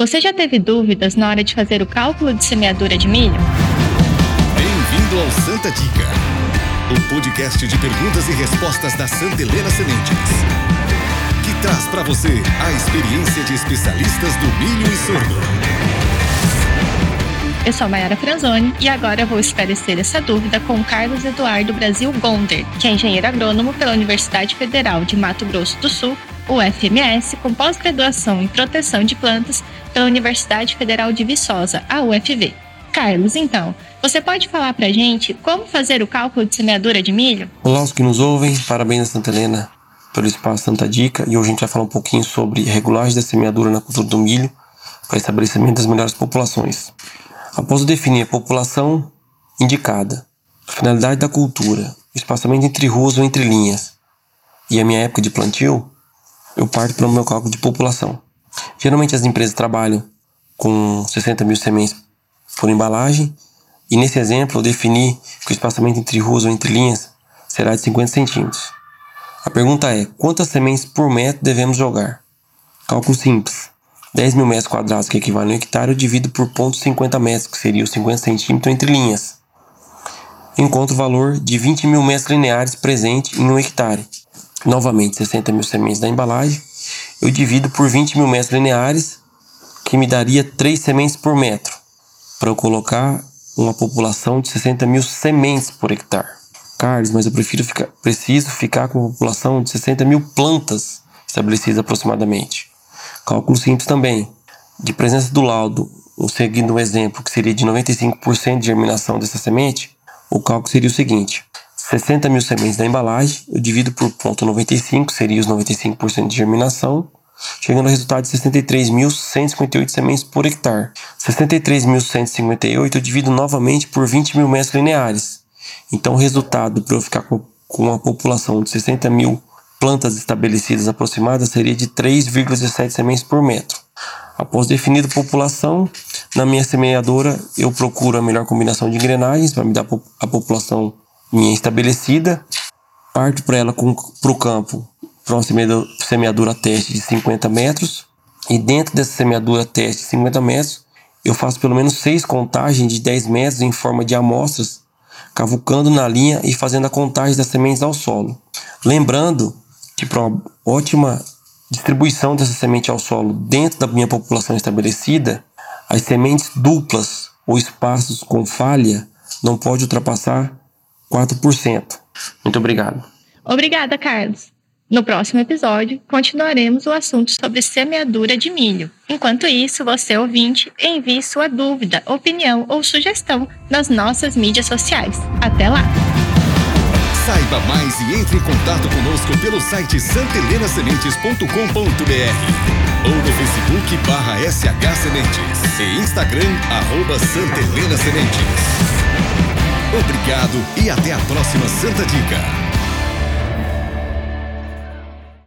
Você já teve dúvidas na hora de fazer o cálculo de semeadura de milho? Bem-vindo ao Santa Dica, o podcast de perguntas e respostas da Santa Helena Sementes, que traz para você a experiência de especialistas do milho e sorgo. Eu sou Mayara Franzoni e agora eu vou esclarecer essa dúvida com Carlos Eduardo Brasil Gonder, que é engenheiro agrônomo pela Universidade Federal de Mato Grosso do Sul, UFMS, com pós-graduação em proteção de plantas pela Universidade Federal de Viçosa, a UFV. Carlos, então, você pode falar pra gente como fazer o cálculo de semeadura de milho? Olá, os que nos ouvem, parabéns a Santa Helena pelo espaço Santa Dica e hoje a gente vai falar um pouquinho sobre regulagem da semeadura na cultura do milho para estabelecimento das melhores populações. Após definir a população indicada, a finalidade da cultura, o espaçamento entre ruas ou entre linhas e a minha época de plantio, eu parto para o meu cálculo de população. Geralmente as empresas trabalham com 60 mil sementes por embalagem e nesse exemplo eu defini que o espaçamento entre ruas ou entre linhas será de 50 centímetros. A pergunta é, quantas sementes por metro devemos jogar? Cálculo simples. 10 mil metros quadrados, que equivale a um hectare, eu divido por ponto 50 metros, que seria os 50 centímetros entre linhas. Encontro o valor de 20 mil metros lineares presente em um hectare. Novamente, 60 mil sementes da embalagem, eu divido por 20 mil metros lineares, que me daria 3 sementes por metro, para eu colocar uma população de 60 mil sementes por hectare. Carlos, mas eu prefiro ficar, preciso ficar com uma população de 60 mil plantas estabelecidas aproximadamente. Cálculo simples também. De presença do laudo, seguindo um exemplo que seria de 95% de germinação dessa semente, o cálculo seria o seguinte: 60 mil sementes da embalagem, eu divido por ponto 95, seria os 95% de germinação, chegando ao resultado de 63.158 sementes por hectare. 63.158 eu divido novamente por 20 mil metros lineares. Então o resultado para eu ficar com uma população de 60 mil plantas estabelecidas aproximadas seria de 3,17 sementes por metro. Após definida a população, na minha semeadora eu procuro a melhor combinação de engrenagens para me dar a população minha estabelecida. Parto para ela para o campo para uma semeadura teste de 50 metros. E dentro dessa semeadura teste de 50 metros, eu faço pelo menos seis contagens de 10 metros em forma de amostras, cavucando na linha e fazendo a contagem das sementes ao solo. Lembrando para uma ótima distribuição dessa semente ao solo dentro da minha população estabelecida, as sementes duplas ou espaços com falha não pode ultrapassar 4%. Muito obrigado. Obrigada, Carlos. No próximo episódio, continuaremos o assunto sobre semeadura de milho. Enquanto isso, você ouvinte, envie sua dúvida, opinião ou sugestão nas nossas mídias sociais. Até lá! Saiba mais e entre em contato conosco pelo site santelenasementes.com.br ou no Facebook barra SH Sementes e Instagram arroba Santa Helena Sementes. Obrigado e até a próxima Santa Dica.